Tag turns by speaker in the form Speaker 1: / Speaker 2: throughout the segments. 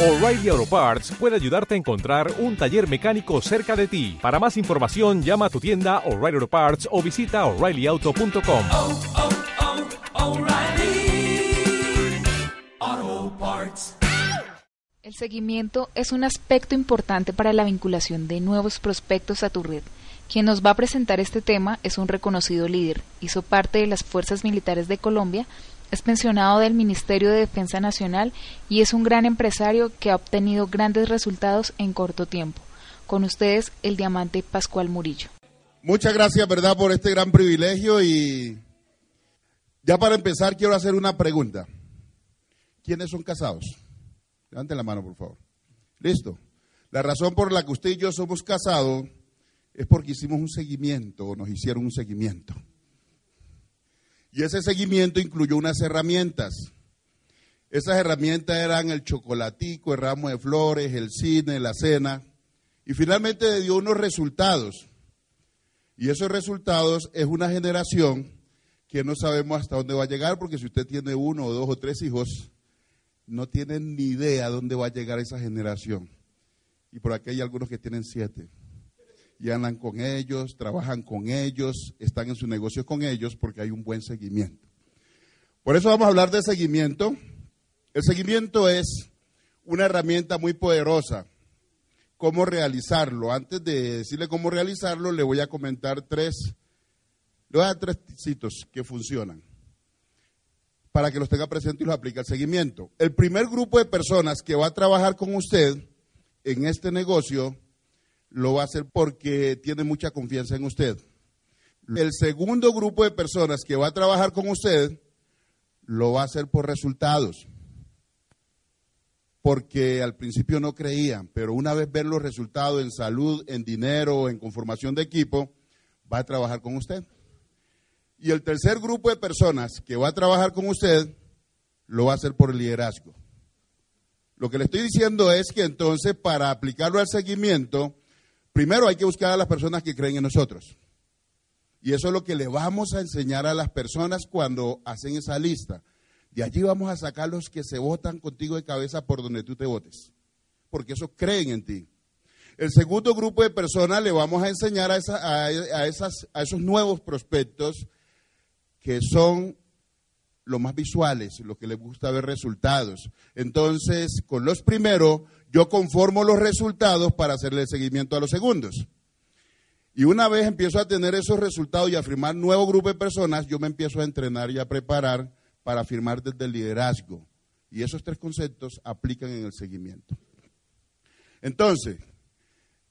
Speaker 1: O'Reilly Auto Parts puede ayudarte a encontrar un taller mecánico cerca de ti. Para más información, llama a tu tienda O'Reilly Auto Parts o visita oreillyauto.com.
Speaker 2: oh, oh, Parts.
Speaker 3: El seguimiento es un aspecto importante para la vinculación de nuevos prospectos a tu red. Quien nos va a presentar este tema es un reconocido líder, hizo parte de las Fuerzas Militares de Colombia, es pensionado del Ministerio de Defensa Nacional y es un gran empresario que ha obtenido grandes resultados en corto tiempo. Con ustedes, el diamante Pascual Murillo.
Speaker 4: Muchas gracias, ¿verdad?, por este gran privilegio y ya para empezar quiero hacer una pregunta. ¿Quiénes son casados? Levanten la mano, por favor. Listo. La razón por la que usted y yo somos casados es porque hicimos un seguimiento o nos hicieron un seguimiento. Y ese seguimiento incluyó unas herramientas. Esas herramientas eran el chocolatico, el ramo de flores, el cine, la cena. Y finalmente dio unos resultados. Y esos resultados es una generación que no sabemos hasta dónde va a llegar, porque si usted tiene uno dos o tres hijos, no tienen ni idea dónde va a llegar esa generación. Y por aquí hay algunos que tienen siete. Y andan con ellos, trabajan con ellos, están en sus negocios con ellos porque hay un buen seguimiento. Por eso vamos a hablar de seguimiento. El seguimiento es una herramienta muy poderosa. ¿Cómo realizarlo? Antes de decirle cómo realizarlo, le voy a comentar tres, le voy a dar tres sitios que funcionan para que los tenga presentes y los aplique al seguimiento. El primer grupo de personas que va a trabajar con usted en este negocio lo va a hacer porque tiene mucha confianza en usted. El segundo grupo de personas que va a trabajar con usted lo va a hacer por resultados. Porque al principio no creían, pero una vez ver los resultados en salud, en dinero, en conformación de equipo, va a trabajar con usted. Y el tercer grupo de personas que va a trabajar con usted lo va a hacer por liderazgo. Lo que le estoy diciendo es que entonces para aplicarlo al seguimiento, primero hay que buscar a las personas que creen en nosotros. Y eso es lo que le vamos a enseñar a las personas cuando hacen esa lista. De allí vamos a sacar los que se votan contigo de cabeza por donde tú te votes. Porque eso creen en ti. El segundo grupo de personas le vamos a enseñar a, a, esas, a esos nuevos prospectos que son los más visuales, los que les gusta ver resultados. Entonces, con los primeros, yo conformo los resultados para hacerle seguimiento a los segundos. Y una vez empiezo a tener esos resultados y a firmar nuevo grupo de personas, yo me empiezo a entrenar y a preparar para firmar desde el liderazgo. Y esos tres conceptos aplican en el seguimiento. Entonces,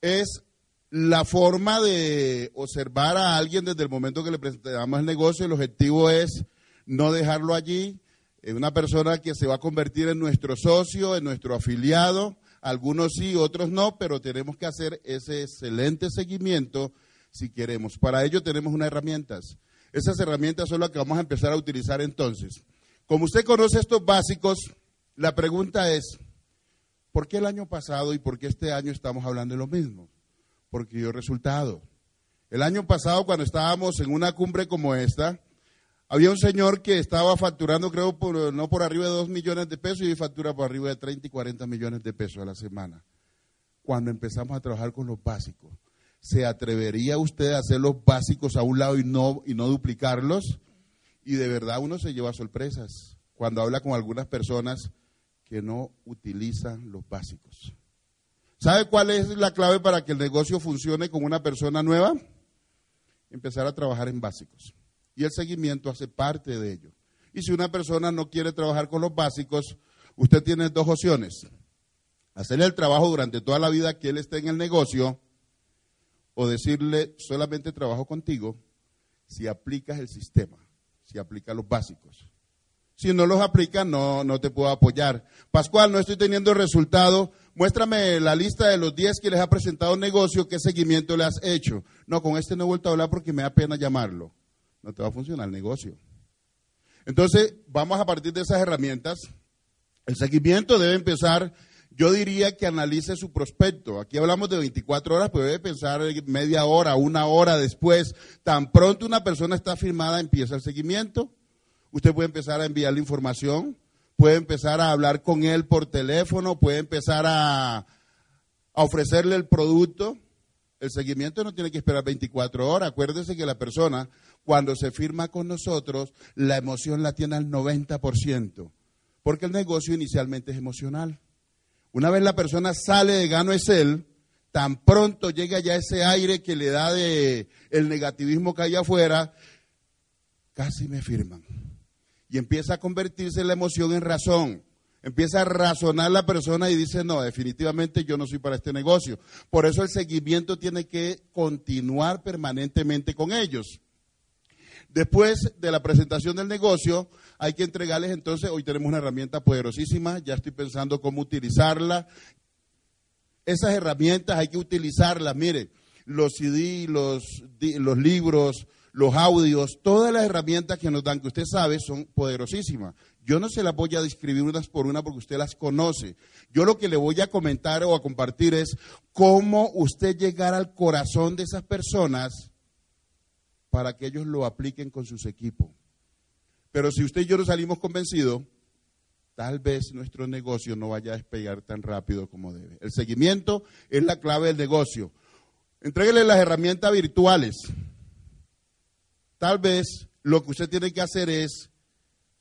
Speaker 4: es la forma de observar a alguien desde el momento que le presentamos el negocio. El objetivo es no dejarlo allí. Es una persona que se va a convertir en nuestro socio, en nuestro afiliado. Algunos sí, otros no, pero tenemos que hacer ese excelente seguimiento si queremos. Para ello tenemos unas herramientas. Esas herramientas son las que vamos a empezar a utilizar entonces. Como usted conoce estos básicos, la pregunta es, ¿por qué el año pasado y por qué este año estamos hablando de lo mismo? Porque dio resultado. El año pasado, cuando estábamos en una cumbre como esta, había un señor que estaba facturando, creo, por, no por arriba de 2 millones de pesos y factura por arriba de 30 y 40 millones de pesos a la semana. Cuando empezamos a trabajar con los básicos, ¿se atrevería usted a hacer los básicos a un lado y no, y no duplicarlos? Y de verdad uno se lleva sorpresas cuando habla con algunas personas que no utilizan los básicos. ¿Sabe cuál es la clave para que el negocio funcione con una persona nueva? Empezar a trabajar en básicos. Y el seguimiento hace parte de ello. Y si una persona no quiere trabajar con los básicos, usted tiene dos opciones. Hacerle el trabajo durante toda la vida que él esté en el negocio o decirle solamente trabajo contigo si aplicas el sistema, si aplicas los básicos. Si no los aplicas, no, no te puedo apoyar. Pascual, no estoy teniendo resultado. Muéstrame la lista de los 10 que les ha presentado un negocio, qué seguimiento le has hecho. No, con este no he vuelto a hablar porque me da pena llamarlo. No te va a funcionar el negocio. Entonces, vamos a partir de esas herramientas. El seguimiento debe empezar, yo diría que analice su prospecto. Aquí hablamos de 24 horas, pero debe pensar media hora, una hora después. Tan pronto una persona está firmada, empieza el seguimiento. Usted puede empezar a enviarle información puede empezar a hablar con él por teléfono, puede empezar a, a ofrecerle el producto. El seguimiento no tiene que esperar 24 horas. Acuérdese que la persona, cuando se firma con nosotros, la emoción la tiene al 90%, porque el negocio inicialmente es emocional. Una vez la persona sale de gano él, tan pronto llega ya ese aire que le da de el negativismo que hay afuera, casi me firman. Y empieza a convertirse la emoción en razón. Empieza a razonar la persona y dice, no, definitivamente yo no soy para este negocio. Por eso el seguimiento tiene que continuar permanentemente con ellos. Después de la presentación del negocio, hay que entregarles entonces, hoy tenemos una herramienta poderosísima, ya estoy pensando cómo utilizarla. Esas herramientas hay que utilizarlas, mire, los CD, los, los libros, los audios, todas las herramientas que nos dan, que usted sabe, son poderosísimas. Yo no se las voy a describir unas por una porque usted las conoce. Yo lo que le voy a comentar o a compartir es cómo usted llegar al corazón de esas personas para que ellos lo apliquen con sus equipos. Pero si usted y yo no salimos convencidos, tal vez nuestro negocio no vaya a despegar tan rápido como debe. El seguimiento es la clave del negocio. Entréguele las herramientas virtuales. Tal vez lo que usted tiene que hacer es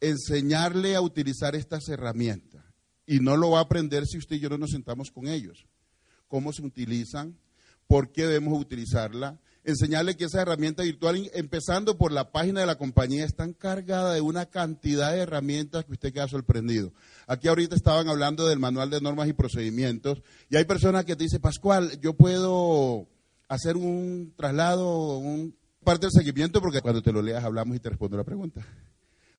Speaker 4: enseñarle a utilizar estas herramientas. Y no lo va a aprender si usted y yo no nos sentamos con ellos. ¿Cómo se utilizan? ¿Por qué debemos utilizarla? Enseñarle que esa herramienta virtual, empezando por la página de la compañía, están cargada de una cantidad de herramientas que usted queda sorprendido. Aquí ahorita estaban hablando del manual de normas y procedimientos y hay personas que te dicen, Pascual, yo puedo hacer un traslado, un parte del seguimiento, porque cuando te lo leas hablamos y te respondo la pregunta.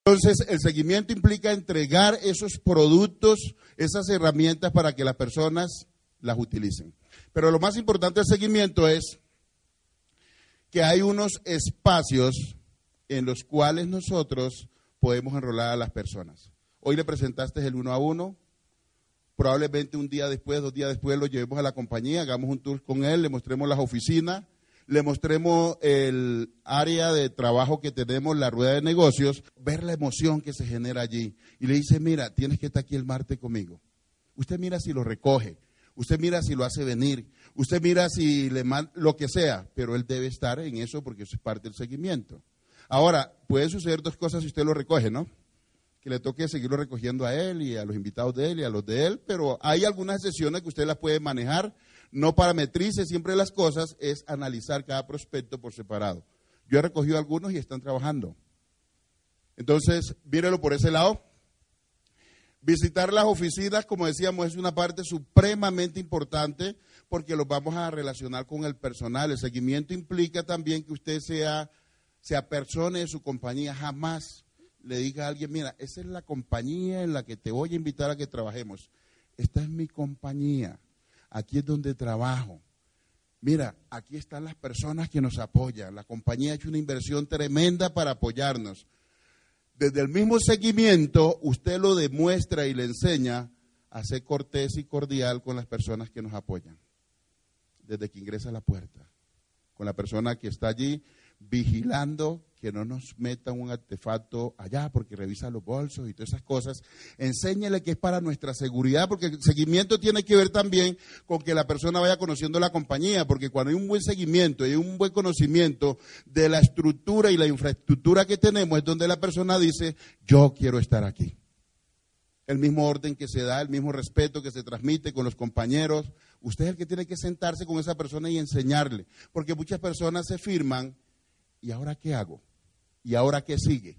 Speaker 4: Entonces, el seguimiento implica entregar esos productos, esas herramientas para que las personas las utilicen. Pero lo más importante del seguimiento es que hay unos espacios en los cuales nosotros podemos enrolar a las personas. Hoy le presentaste el uno a uno, probablemente un día después, dos días después lo llevemos a la compañía, hagamos un tour con él, le mostremos las oficinas, le mostremos el área de trabajo que tenemos, la rueda de negocios, ver la emoción que se genera allí. Y le dice, mira, tienes que estar aquí el martes conmigo. Usted mira si lo recoge, usted mira si lo hace venir, usted mira si le manda lo que sea, pero él debe estar en eso porque es parte del seguimiento. Ahora, puede suceder dos cosas si usted lo recoge, ¿no? Que le toque seguirlo recogiendo a él y a los invitados de él y a los de él, pero hay algunas sesiones que usted las puede manejar no parametrice siempre las cosas, es analizar cada prospecto por separado. Yo he recogido algunos y están trabajando. Entonces, mírelo por ese lado. Visitar las oficinas, como decíamos, es una parte supremamente importante porque los vamos a relacionar con el personal. El seguimiento implica también que usted sea, sea persona de su compañía. Jamás le diga a alguien, mira, esa es la compañía en la que te voy a invitar a que trabajemos. Esta es mi compañía aquí es donde trabajo. Mira, aquí están las personas que nos apoyan. La compañía ha hecho una inversión tremenda para apoyarnos. Desde el mismo seguimiento, usted lo demuestra y le enseña a ser cortés y cordial con las personas que nos apoyan. Desde que ingresa a la puerta, con la persona que está allí vigilando que no nos metan un artefacto allá porque revisa los bolsos y todas esas cosas. Enséñele que es para nuestra seguridad, porque el seguimiento tiene que ver también con que la persona vaya conociendo la compañía, porque cuando hay un buen seguimiento y un buen conocimiento de la estructura y la infraestructura que tenemos, es donde la persona dice, yo quiero estar aquí. El mismo orden que se da, el mismo respeto que se transmite con los compañeros. Usted es el que tiene que sentarse con esa persona y enseñarle, porque muchas personas se firman ¿y ahora qué hago? ¿Y ahora qué sigue?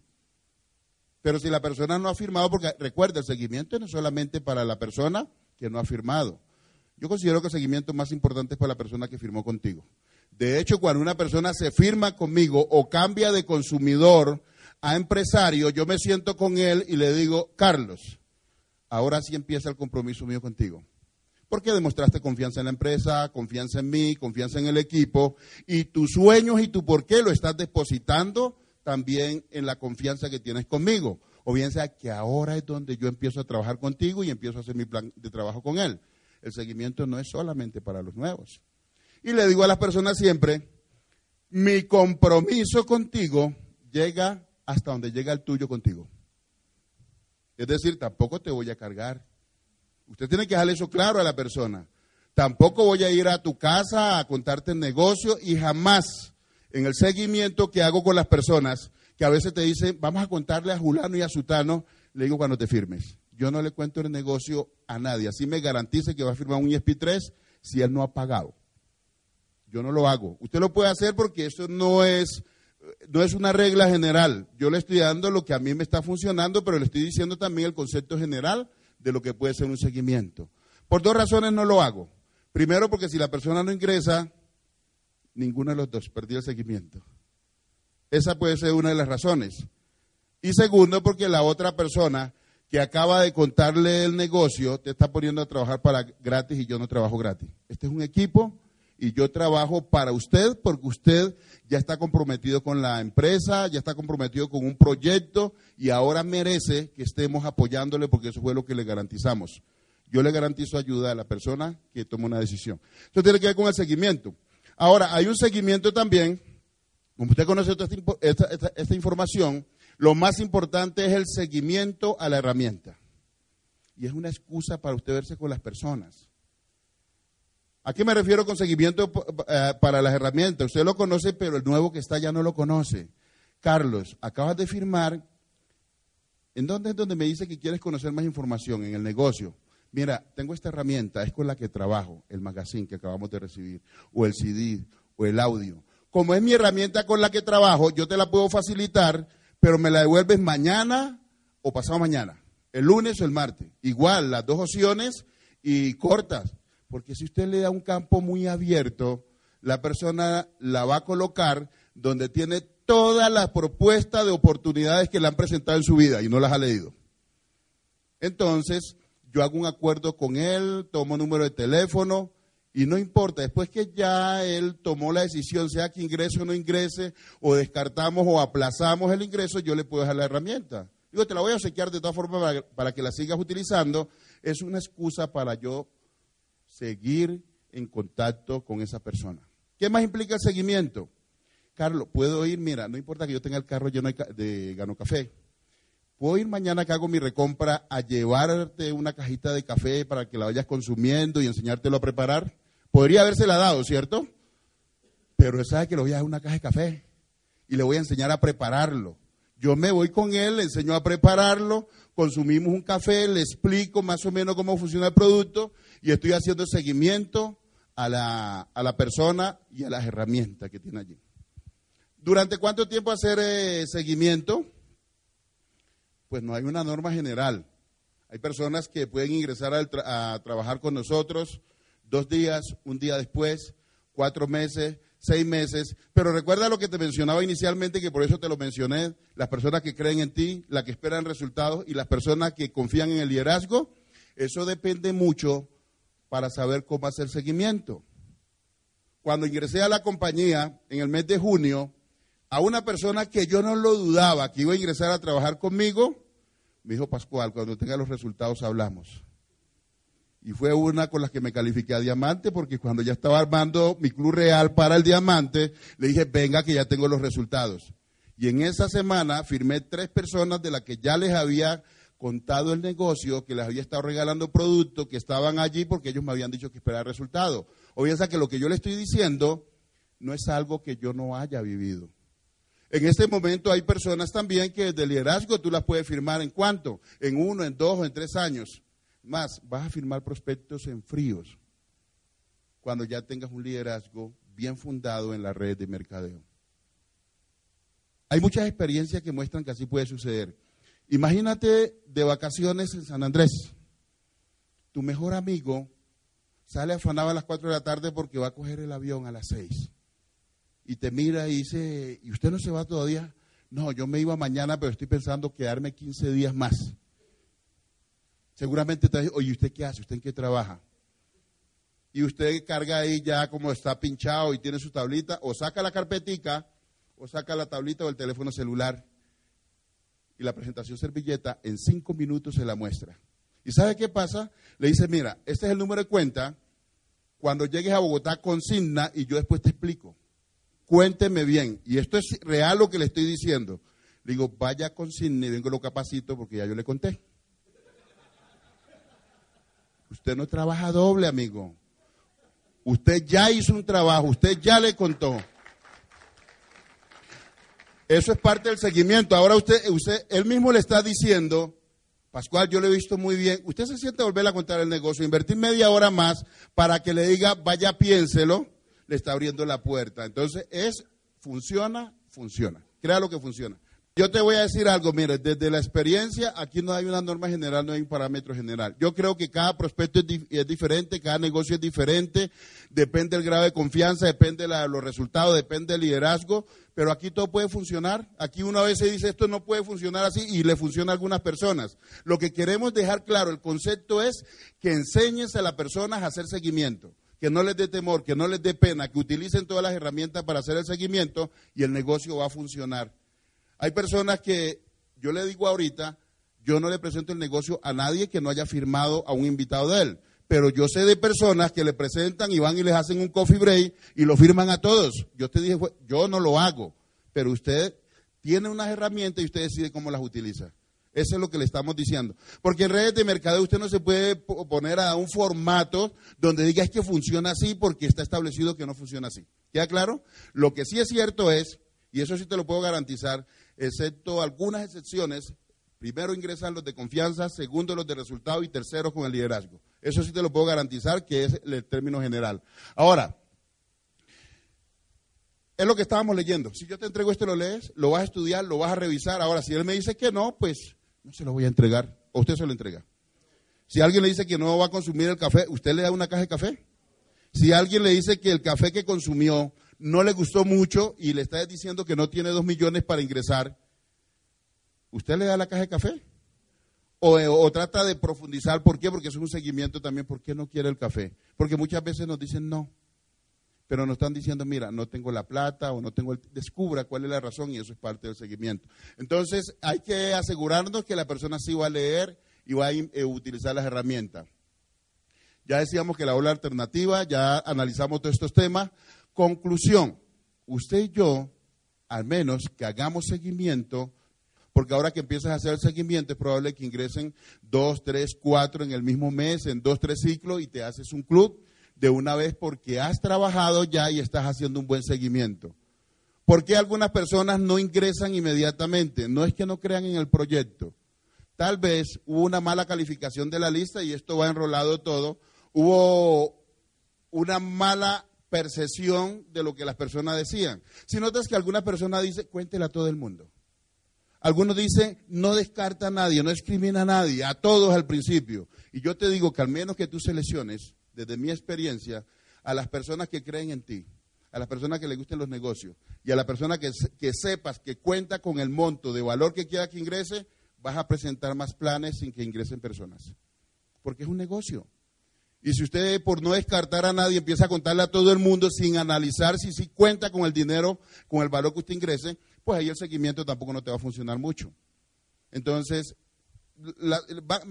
Speaker 4: Pero si la persona no ha firmado, porque recuerda, el seguimiento no es solamente para la persona que no ha firmado. Yo considero que el seguimiento más importante es para la persona que firmó contigo. De hecho, cuando una persona se firma conmigo o cambia de consumidor a empresario, yo me siento con él y le digo, Carlos, ahora sí empieza el compromiso mío contigo. Porque demostraste confianza en la empresa, confianza en mí, confianza en el equipo, y tus sueños y tu por qué lo estás depositando también en la confianza que tienes conmigo. O bien sea que ahora es donde yo empiezo a trabajar contigo y empiezo a hacer mi plan de trabajo con él. El seguimiento no es solamente para los nuevos. Y le digo a las personas siempre, mi compromiso contigo llega hasta donde llega el tuyo contigo. Es decir, tampoco te voy a cargar. Usted tiene que dejarle eso claro a la persona. Tampoco voy a ir a tu casa a contarte el negocio y jamás en el seguimiento que hago con las personas que a veces te dicen, vamos a contarle a Julano y a Sutano, le digo cuando te firmes. Yo no le cuento el negocio a nadie. Así me garantice que va a firmar un ESP3 si él no ha pagado. Yo no lo hago. Usted lo puede hacer porque eso no es, no es una regla general. Yo le estoy dando lo que a mí me está funcionando, pero le estoy diciendo también el concepto general de lo que puede ser un seguimiento. Por dos razones no lo hago. Primero, porque si la persona no ingresa, ninguno de los dos perdió el seguimiento. Esa puede ser una de las razones. Y segundo, porque la otra persona que acaba de contarle el negocio te está poniendo a trabajar para gratis y yo no trabajo gratis. Este es un equipo y yo trabajo para usted porque usted ya está comprometido con la empresa, ya está comprometido con un proyecto y ahora merece que estemos apoyándole porque eso fue lo que le garantizamos. Yo le garantizo ayuda a la persona que toma una decisión. Eso tiene que ver con el seguimiento. Ahora, hay un seguimiento también, como usted conoce esta información, lo más importante es el seguimiento a la herramienta. Y es una excusa para usted verse con las personas. ¿A qué me refiero con seguimiento eh, para las herramientas? Usted lo conoce, pero el nuevo que está ya no lo conoce. Carlos, acabas de firmar. ¿En dónde es donde me dice que quieres conocer más información? En el negocio. Mira, tengo esta herramienta, es con la que trabajo, el magazine que acabamos de recibir, o el CD, o el audio. Como es mi herramienta con la que trabajo, yo te la puedo facilitar, pero me la devuelves mañana o pasado mañana, el lunes o el martes. Igual, las dos opciones y cortas, porque si usted le da un campo muy abierto, la persona la va a colocar donde tiene todas las propuestas de oportunidades que le han presentado en su vida y no las ha leído. Entonces, yo hago un acuerdo con él, tomo número de teléfono y no importa, después que ya él tomó la decisión, sea que ingrese o no ingrese, o descartamos o aplazamos el ingreso, yo le puedo dejar la herramienta. Digo, te la voy a sequear de todas formas para que la sigas utilizando. Es una excusa para yo seguir en contacto con esa persona. ¿Qué más implica el seguimiento? Carlos, puedo ir, mira, no importa que yo tenga el carro lleno de Gano Café. Puedo ir mañana que hago mi recompra a llevarte una cajita de café para que la vayas consumiendo y enseñártelo a preparar. Podría habérsela dado, ¿cierto? Pero él sabe que le voy a dar una caja de café y le voy a enseñar a prepararlo. Yo me voy con él, le enseño a prepararlo, consumimos un café, le explico más o menos cómo funciona el producto y estoy haciendo seguimiento a la, a la persona y a las herramientas que tiene allí. ¿Durante cuánto tiempo hacer eh, seguimiento? Pues no hay una norma general. Hay personas que pueden ingresar a trabajar con nosotros dos días, un día después, cuatro meses, seis meses. Pero recuerda lo que te mencionaba inicialmente, que por eso te lo mencioné, las personas que creen en ti, las que esperan resultados y las personas que confían en el liderazgo. Eso depende mucho para saber cómo hacer seguimiento. Cuando ingresé a la compañía en el mes de junio, a una persona que yo no lo dudaba que iba a ingresar a trabajar conmigo, me dijo Pascual, cuando tenga los resultados hablamos. Y fue una con las que me califiqué a diamante, porque cuando ya estaba armando mi club real para el diamante, le dije, venga que ya tengo los resultados. Y en esa semana firmé tres personas de las que ya les había contado el negocio, que les había estado regalando productos, que estaban allí porque ellos me habían dicho que esperaba resultados. O bien, que lo que yo le estoy diciendo no es algo que yo no haya vivido. En este momento hay personas también que de liderazgo tú las puedes firmar en cuánto, en uno, en dos o en tres años. Más, vas a firmar prospectos en fríos cuando ya tengas un liderazgo bien fundado en la red de mercadeo. Hay muchas experiencias que muestran que así puede suceder. Imagínate de vacaciones en San Andrés. Tu mejor amigo sale afanado a las 4 de la tarde porque va a coger el avión a las 6 y te mira y dice, ¿y usted no se va todavía? No, yo me iba mañana, pero estoy pensando quedarme 15 días más. Seguramente te dice, oye, ¿usted qué hace? ¿Usted en qué trabaja? Y usted carga ahí ya como está pinchado y tiene su tablita, o saca la carpetica, o saca la tablita o el teléfono celular. Y la presentación servilleta en cinco minutos se la muestra. ¿Y sabe qué pasa? Le dice, mira, este es el número de cuenta. Cuando llegues a Bogotá, consigna y yo después te explico cuénteme bien. Y esto es real lo que le estoy diciendo. Le digo, vaya con Sidney, vengo lo capacito porque ya yo le conté. Usted no trabaja doble, amigo. Usted ya hizo un trabajo, usted ya le contó. Eso es parte del seguimiento. Ahora usted, usted, él mismo le está diciendo, Pascual, yo lo he visto muy bien. Usted se siente a volver a contar el negocio, invertir media hora más para que le diga, vaya, piénselo, le está abriendo la puerta. Entonces, es, funciona, funciona. Crea lo que funciona. Yo te voy a decir algo, mire, desde la experiencia, aquí no hay una norma general, no hay un parámetro general. Yo creo que cada prospecto es, es diferente, cada negocio es diferente, depende del grado de confianza, depende de los resultados, depende del liderazgo, pero aquí todo puede funcionar. Aquí una vez se dice esto no puede funcionar así y le funciona a algunas personas. Lo que queremos dejar claro, el concepto es que enseñes a las personas a hacer seguimiento, que no les dé temor, que no les dé pena, que utilicen todas las herramientas para hacer el seguimiento y el negocio va a funcionar. Hay personas que yo le digo ahorita, yo no le presento el negocio a nadie que no haya firmado a un invitado de él. Pero yo sé de personas que le presentan y van y les hacen un coffee break y lo firman a todos. Yo te dije, yo no lo hago, pero usted tiene unas herramientas y usted decide cómo las utiliza. Eso es lo que le estamos diciendo. Porque en redes de mercadeo usted no se puede po- poner a un formato donde diga es que funciona así porque está establecido que no funciona así. ¿Queda claro? Lo que sí es cierto es, y eso sí te lo puedo garantizar, excepto algunas excepciones, primero ingresan los de confianza, segundo los de resultado y tercero con el liderazgo. Eso sí te lo puedo garantizar que es el término general. Ahora, es lo que estábamos leyendo. Si yo te entrego esto, lo lees, lo vas a estudiar, lo vas a revisar. Ahora, si él me dice que no, pues no se lo voy a entregar. O usted se lo entrega. Si alguien le dice que no va a consumir el café, ¿usted le da una caja de café? Si alguien le dice que el café que consumió no le gustó mucho y le está diciendo que no tiene dos millones para ingresar, ¿usted le da la caja de café? O, o trata de profundizar, ¿por qué? Porque es un seguimiento también, ¿por qué no quiere el café? Porque muchas veces nos dicen no, pero nos están diciendo, mira, no tengo la plata o no tengo el... Descubra cuál es la razón y eso es parte del seguimiento. Entonces, hay que asegurarnos que la persona sí va a leer y va a eh, utilizar las herramientas. Ya decíamos que la ola alternativa, ya analizamos todos estos temas. Conclusión, usted y yo, al menos que hagamos seguimiento, porque ahora que empiezas a hacer el seguimiento es probable que ingresen dos, tres, cuatro en el mismo mes, en dos, tres ciclos y te haces un club de una vez porque has trabajado ya y estás haciendo un buen seguimiento. ¿Por qué algunas personas no ingresan inmediatamente? No es que no crean en el proyecto. Tal vez hubo una mala calificación de la lista y esto va enrolado todo. Hubo una mala percepción de lo que las personas decían. Si notas que alguna persona dice, cuéntela a todo el mundo. Algunos dicen, no descarta a nadie, no discrimina a nadie, a todos al principio. Y yo te digo que al menos que tú selecciones, desde mi experiencia, a las personas que creen en ti, a las personas que les gusten los negocios y a la persona que, que sepas que cuenta con el monto de valor que quiera que ingrese, vas a presentar más planes sin que ingresen personas. Porque es un negocio. Y si usted por no descartar a nadie empieza a contarle a todo el mundo sin analizar si sí cuenta con el dinero, con el valor que usted ingrese, pues ahí el seguimiento tampoco no te va a funcionar mucho. Entonces,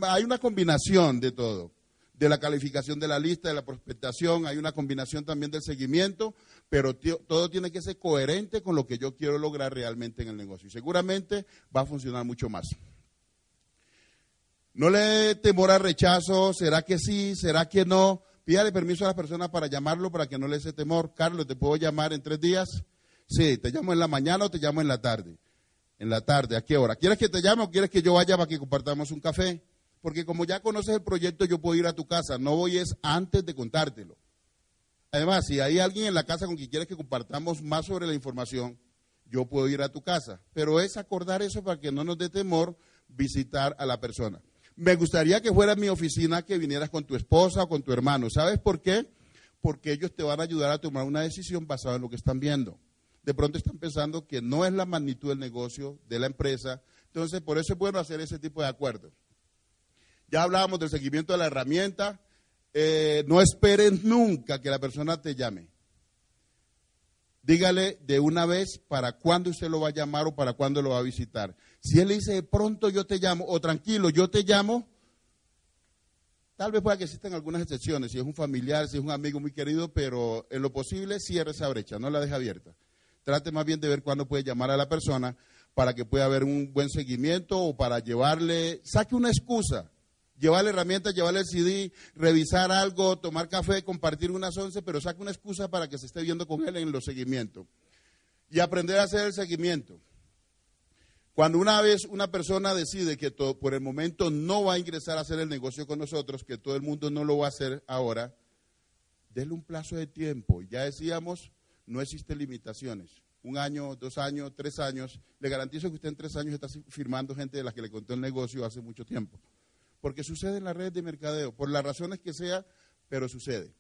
Speaker 4: hay una combinación de todo, de la calificación de la lista, de la prospectación, hay una combinación también del seguimiento, pero todo tiene que ser coherente con lo que yo quiero lograr realmente en el negocio. Y seguramente va a funcionar mucho más. No le temor al rechazo, será que sí, será que no. Pídale permiso a la persona para llamarlo para que no le dé temor. Carlos, ¿te puedo llamar en tres días? Sí, te llamo en la mañana o te llamo en la tarde. En la tarde, ¿a qué hora? ¿Quieres que te llame o quieres que yo vaya para que compartamos un café? Porque como ya conoces el proyecto, yo puedo ir a tu casa. No voy es antes de contártelo. Además, si hay alguien en la casa con quien quieres que compartamos más sobre la información, yo puedo ir a tu casa. Pero es acordar eso para que no nos dé temor visitar a la persona. Me gustaría que fuera mi oficina, que vinieras con tu esposa o con tu hermano. ¿Sabes por qué? Porque ellos te van a ayudar a tomar una decisión basada en lo que están viendo. De pronto están pensando que no es la magnitud del negocio, de la empresa. Entonces, por eso es bueno hacer ese tipo de acuerdos. Ya hablábamos del seguimiento de la herramienta. Eh, no esperes nunca que la persona te llame. Dígale de una vez para cuándo usted lo va a llamar o para cuándo lo va a visitar. Si él le dice pronto yo te llamo o tranquilo yo te llamo, tal vez pueda que existan algunas excepciones, si es un familiar, si es un amigo muy querido, pero en lo posible cierre esa brecha, no la deje abierta. Trate más bien de ver cuándo puede llamar a la persona para que pueda haber un buen seguimiento o para llevarle, saque una excusa. Llevarle herramientas, llevarle el CD, revisar algo, tomar café, compartir unas once, pero saca una excusa para que se esté viendo con él en los seguimientos. Y aprender a hacer el seguimiento. Cuando una vez una persona decide que todo, por el momento no va a ingresar a hacer el negocio con nosotros, que todo el mundo no lo va a hacer ahora, déle un plazo de tiempo. Ya decíamos, no existen limitaciones. Un año, dos años, tres años. Le garantizo que usted en tres años está firmando gente de las que le contó el negocio hace mucho tiempo. Porque sucede en la red de mercadeo, por las razones que sea, pero sucede.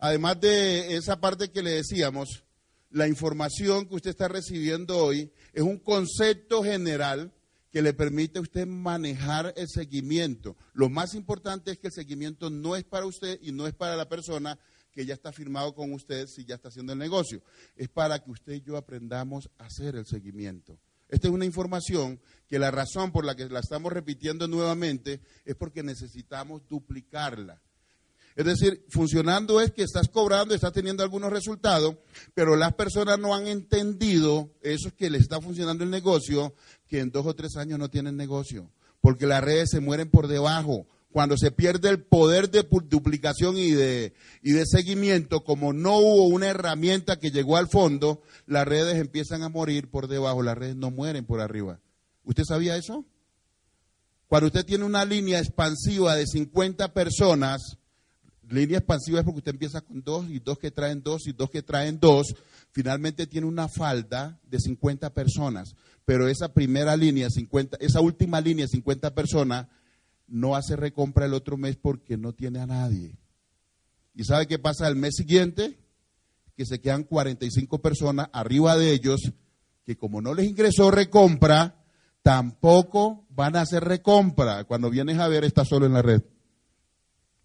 Speaker 4: Además de esa parte que le decíamos, la información que usted está recibiendo hoy es un concepto general que le permite a usted manejar el seguimiento. Lo más importante es que el seguimiento no es para usted y no es para la persona que ya está firmado con usted si ya está haciendo el negocio. Es para que usted y yo aprendamos a hacer el seguimiento. Esta es una información que la razón por la que la estamos repitiendo nuevamente es porque necesitamos duplicarla. Es decir, funcionando es que estás cobrando, estás teniendo algunos resultados, pero las personas no han entendido, eso es que les está funcionando el negocio, que en dos o tres años no tienen negocio, porque las redes se mueren por debajo cuando se pierde el poder de duplicación y de, y de seguimiento, como no hubo una herramienta que llegó al fondo, las redes empiezan a morir por debajo, las redes no mueren por arriba. ¿Usted sabía eso? Cuando usted tiene una línea expansiva de 50 personas, línea expansiva es porque usted empieza con dos y dos que traen dos y dos que traen dos, finalmente tiene una falda de 50 personas, pero esa primera línea, 50, esa última línea, 50 personas, no hace recompra el otro mes porque no tiene a nadie. ¿Y sabe qué pasa el mes siguiente? Que se quedan 45 personas arriba de ellos que como no les ingresó recompra, tampoco van a hacer recompra. Cuando vienes a ver, está solo en la red.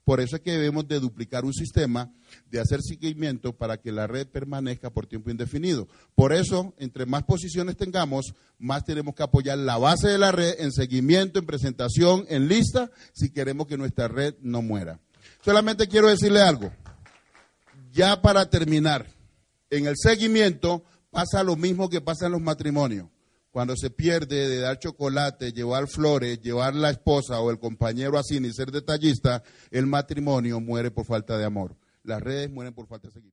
Speaker 4: Por eso es que debemos de duplicar un sistema de hacer seguimiento para que la red permanezca por tiempo indefinido. Por eso, entre más posiciones tengamos, más tenemos que apoyar la base de la red en seguimiento, en presentación, en lista, si queremos que nuestra red no muera. Solamente quiero decirle algo. Ya para terminar, en el seguimiento pasa lo mismo que pasa en los matrimonios cuando se pierde de dar chocolate, llevar flores, llevar la esposa o el compañero así, ni ser detallista, el matrimonio muere por falta de amor. Las redes mueren por falta de seguimiento.